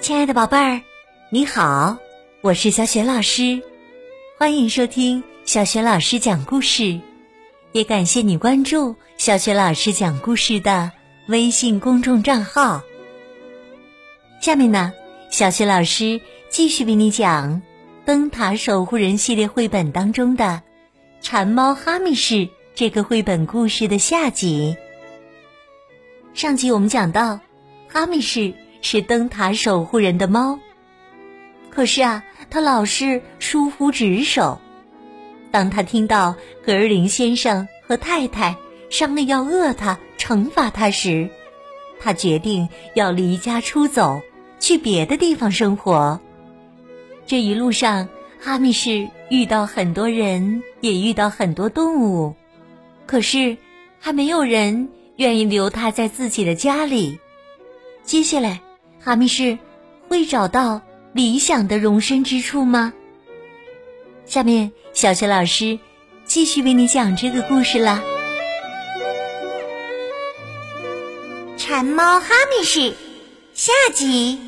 亲爱的宝贝儿，你好，我是小雪老师，欢迎收听小雪老师讲故事，也感谢你关注小雪老师讲故事的微信公众账号。下面呢，小雪老师继续为你讲《灯塔守护人》系列绘本当中的《馋猫哈密士》这个绘本故事的下集。上集我们讲到，哈密士。是灯塔守护人的猫，可是啊，它老是疏忽职守。当他听到格尔林先生和太太商量要饿他、惩罚他时，他决定要离家出走，去别的地方生活。这一路上，哈密士遇到很多人，也遇到很多动物，可是还没有人愿意留他在自己的家里。接下来。哈密士会找到理想的容身之处吗？下面，小学老师继续为你讲这个故事啦。馋猫哈密士下集。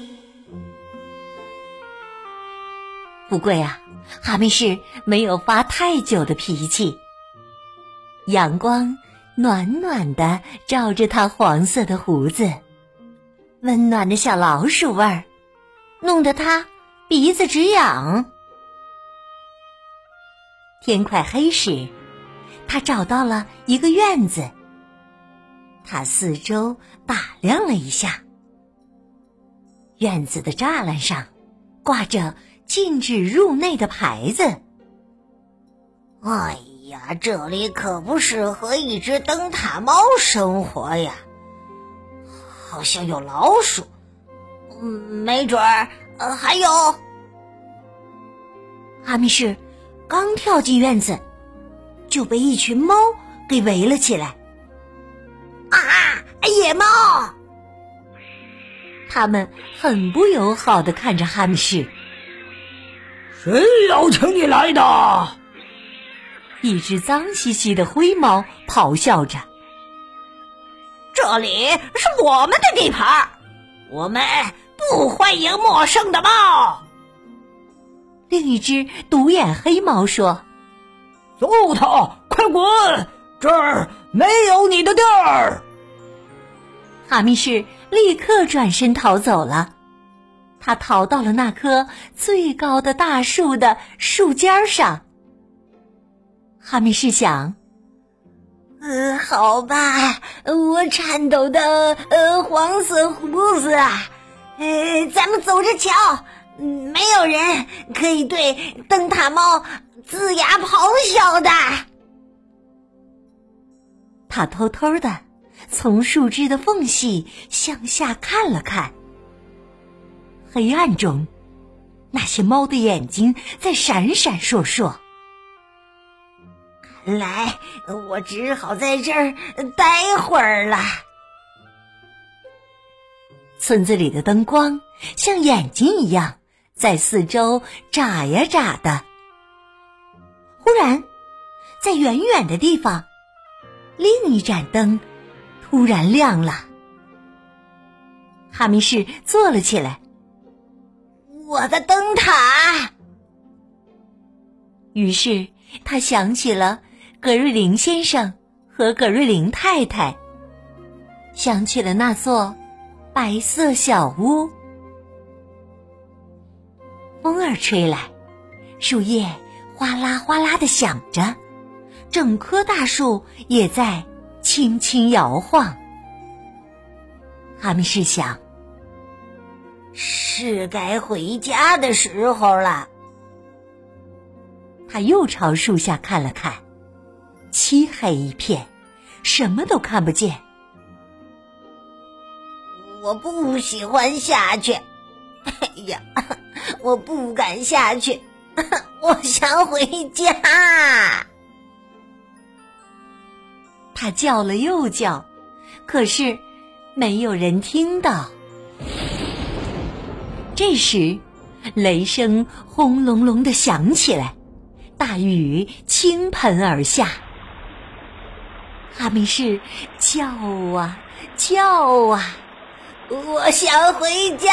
不过呀，哈密士没有发太久的脾气。阳光暖暖的照着他黄色的胡子。温暖的小老鼠味儿，弄得他鼻子直痒。天快黑时，他找到了一个院子。他四周打量了一下，院子的栅栏上挂着禁止入内的牌子。哎呀，这里可不适合一只灯塔猫生活呀！好像有老鼠，嗯没准儿呃还有。哈密士刚跳进院子，就被一群猫给围了起来。啊，野猫！他们很不友好的看着哈密士。谁邀请你来的？一只脏兮兮的灰猫咆哮着。这里是我们的地盘，我们不欢迎陌生的猫。另一只独眼黑猫说：“揍他，快滚！这儿没有你的地儿。”哈密士立刻转身逃走了。他逃到了那棵最高的大树的树尖上。哈密士想。呃，好吧，我颤抖的呃黄色胡子啊，呃，咱们走着瞧，没有人可以对灯塔猫龇牙咆哮的。他偷偷的从树枝的缝隙向下看了看，黑暗中，那些猫的眼睛在闪闪烁烁。来，我只好在这儿待会儿了。村子里的灯光像眼睛一样在四周眨呀眨的。忽然，在远远的地方，另一盏灯突然亮了。哈密士坐了起来。我的灯塔。于是他想起了。葛瑞林先生和葛瑞林太太想起了那座白色小屋。风儿吹来，树叶哗啦哗啦的响着，整棵大树也在轻轻摇晃。哈密士想：是该回家的时候了。他又朝树下看了看。漆黑一片，什么都看不见。我不喜欢下去。哎呀，我不敢下去。我想回家。他叫了又叫，可是没有人听到。这时，雷声轰隆隆的响起来，大雨倾盆而下。哈密士叫啊叫啊，我想回家，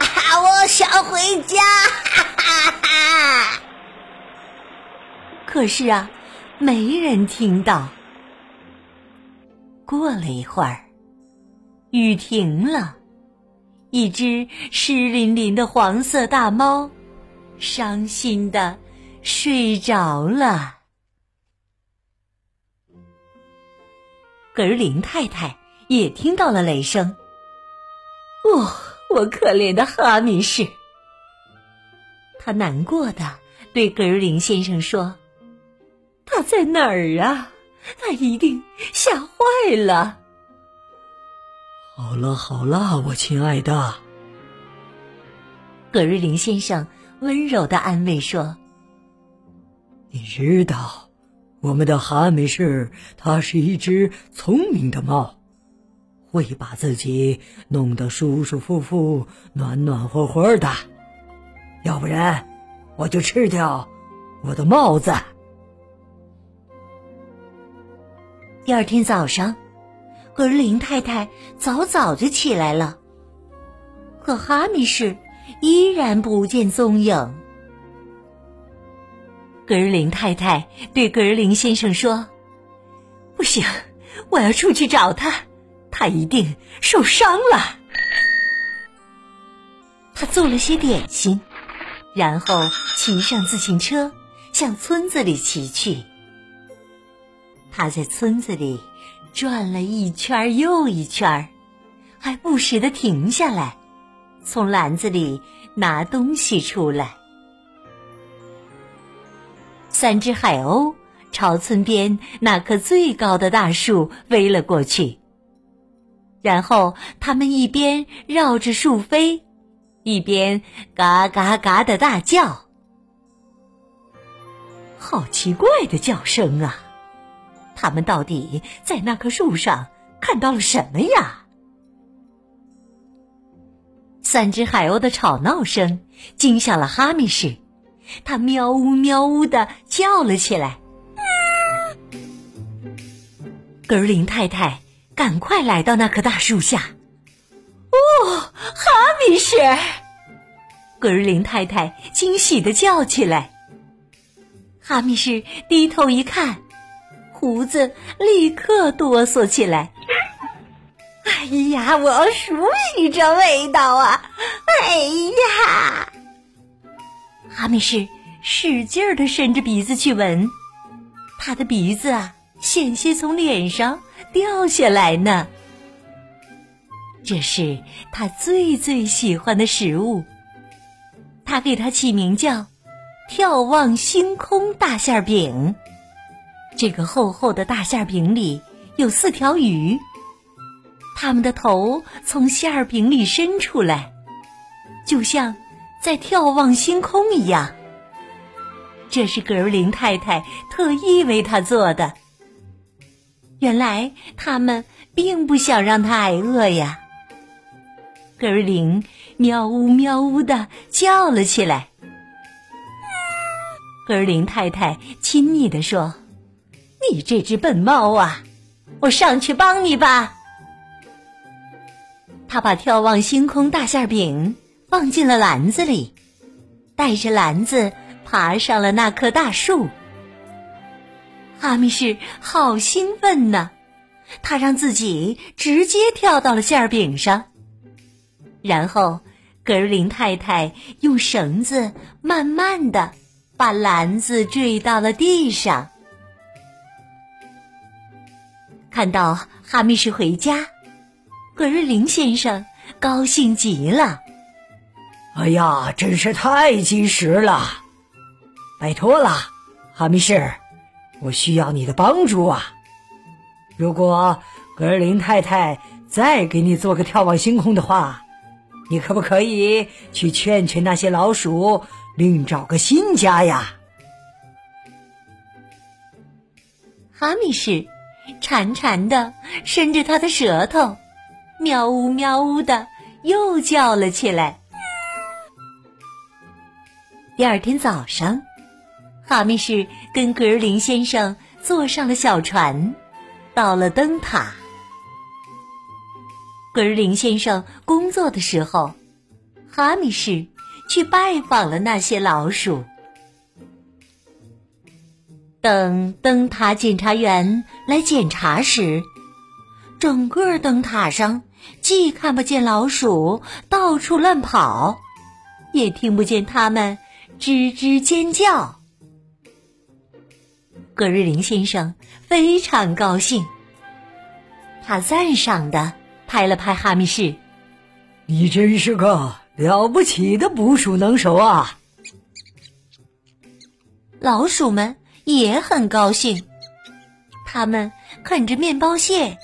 我想回家。可是啊，没人听到。过了一会儿，雨停了，一只湿淋淋的黄色大猫，伤心的睡着了。格林太太也听到了雷声。哦，我可怜的哈密士！他难过的对格林先生说：“他在哪儿啊？他一定吓坏了。”好了好了，我亲爱的，格瑞林先生温柔的安慰说：“你知道，我们的哈密士，它是一只聪明的猫。”会把自己弄得舒舒服服、暖暖和和的，要不然我就吃掉我的帽子。第二天早上，格林太太早早就起来了，可哈密士依然不见踪影。格林太太对格林先生说：“不行，我要出去找他。”他一定受伤了。他做了些点心，然后骑上自行车向村子里骑去。他在村子里转了一圈又一圈，还不时的停下来，从篮子里拿东西出来。三只海鸥朝村边那棵最高的大树飞了过去。然后，他们一边绕着树飞，一边嘎嘎嘎的大叫。好奇怪的叫声啊！他们到底在那棵树上看到了什么呀？三只海鸥的吵闹声惊吓了哈密士，它喵呜喵呜的叫了起来。格林太太。赶快来到那棵大树下！哦，哈密士！格林太太惊喜的叫起来。哈密士低头一看，胡子立刻哆嗦起来。哎呀，我要熟悉这味道啊！哎呀！哈密士使劲儿的伸着鼻子去闻，他的鼻子啊，险些从脸上。掉下来呢。这是他最最喜欢的食物。他给它起名叫“眺望星空大馅饼”。这个厚厚的大馅饼里有四条鱼，它们的头从馅饼里伸出来，就像在眺望星空一样。这是格林太太特意为他做的。原来他们并不想让他挨饿呀。格林喵呜喵呜的叫了起来。格林太太亲昵的说：“你这只笨猫啊，我上去帮你吧。”他把眺望星空大馅饼放进了篮子里，带着篮子爬上了那棵大树。哈密士好兴奋呢，他让自己直接跳到了馅饼上，然后格林太太用绳子慢慢的把篮子坠到了地上。看到哈密士回家，格瑞林先生高兴极了。哎呀，真是太及时了！拜托了，哈密士。我需要你的帮助啊！如果格林太太再给你做个眺望星空的话，你可不可以去劝劝那些老鼠，另找个新家呀？哈密士馋馋的伸着他的舌头，喵呜喵呜的又叫了起来。第二天早上。哈密士跟格林先生坐上了小船，到了灯塔。格林先生工作的时候，哈密士去拜访了那些老鼠。等灯塔检查员来检查时，整个灯塔上既看不见老鼠到处乱跑，也听不见它们吱吱尖叫。葛瑞林先生非常高兴，他赞赏的拍了拍哈密士：“你真是个了不起的捕鼠能手啊！”老鼠们。也很高兴，他们啃着面包屑，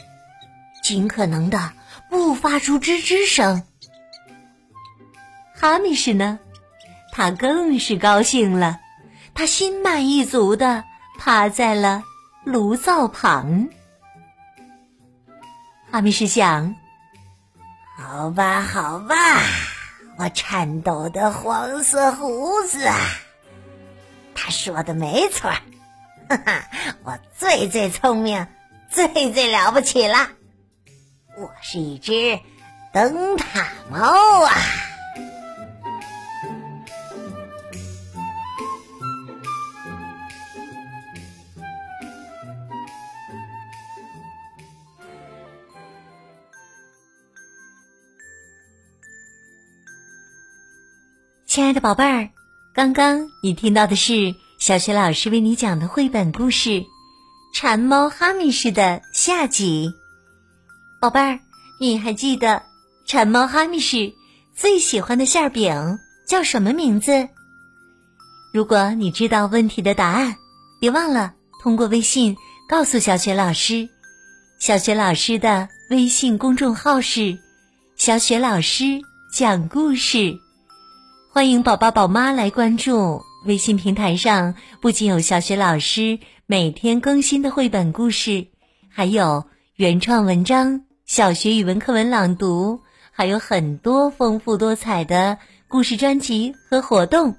尽可能的不发出吱吱声。哈密士呢，他更是高兴了，他心满意足的趴在了炉灶旁。哈密士想：“好吧，好吧，我颤抖的黄色胡子。”他说的没错，哈哈，我最最聪明，最最了不起了，我是一只灯塔猫啊！亲爱的宝贝儿。刚刚你听到的是小学老师为你讲的绘本故事《馋猫哈密士》的下集。宝贝儿，你还记得馋猫哈密士最喜欢的馅饼叫什么名字？如果你知道问题的答案，别忘了通过微信告诉小雪老师。小雪老师的微信公众号是“小雪老师讲故事”。欢迎宝宝宝妈来关注微信平台上，不仅有小学老师每天更新的绘本故事，还有原创文章、小学语文课文朗读，还有很多丰富多彩的故事专辑和活动。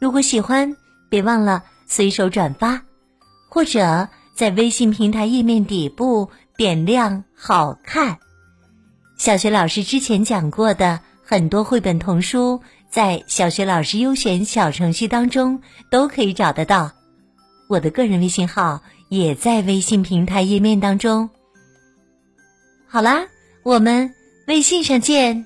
如果喜欢，别忘了随手转发，或者在微信平台页面底部点亮“好看”。小学老师之前讲过的很多绘本童书。在小学老师优选小程序当中都可以找得到，我的个人微信号也在微信平台页面当中。好啦，我们微信上见。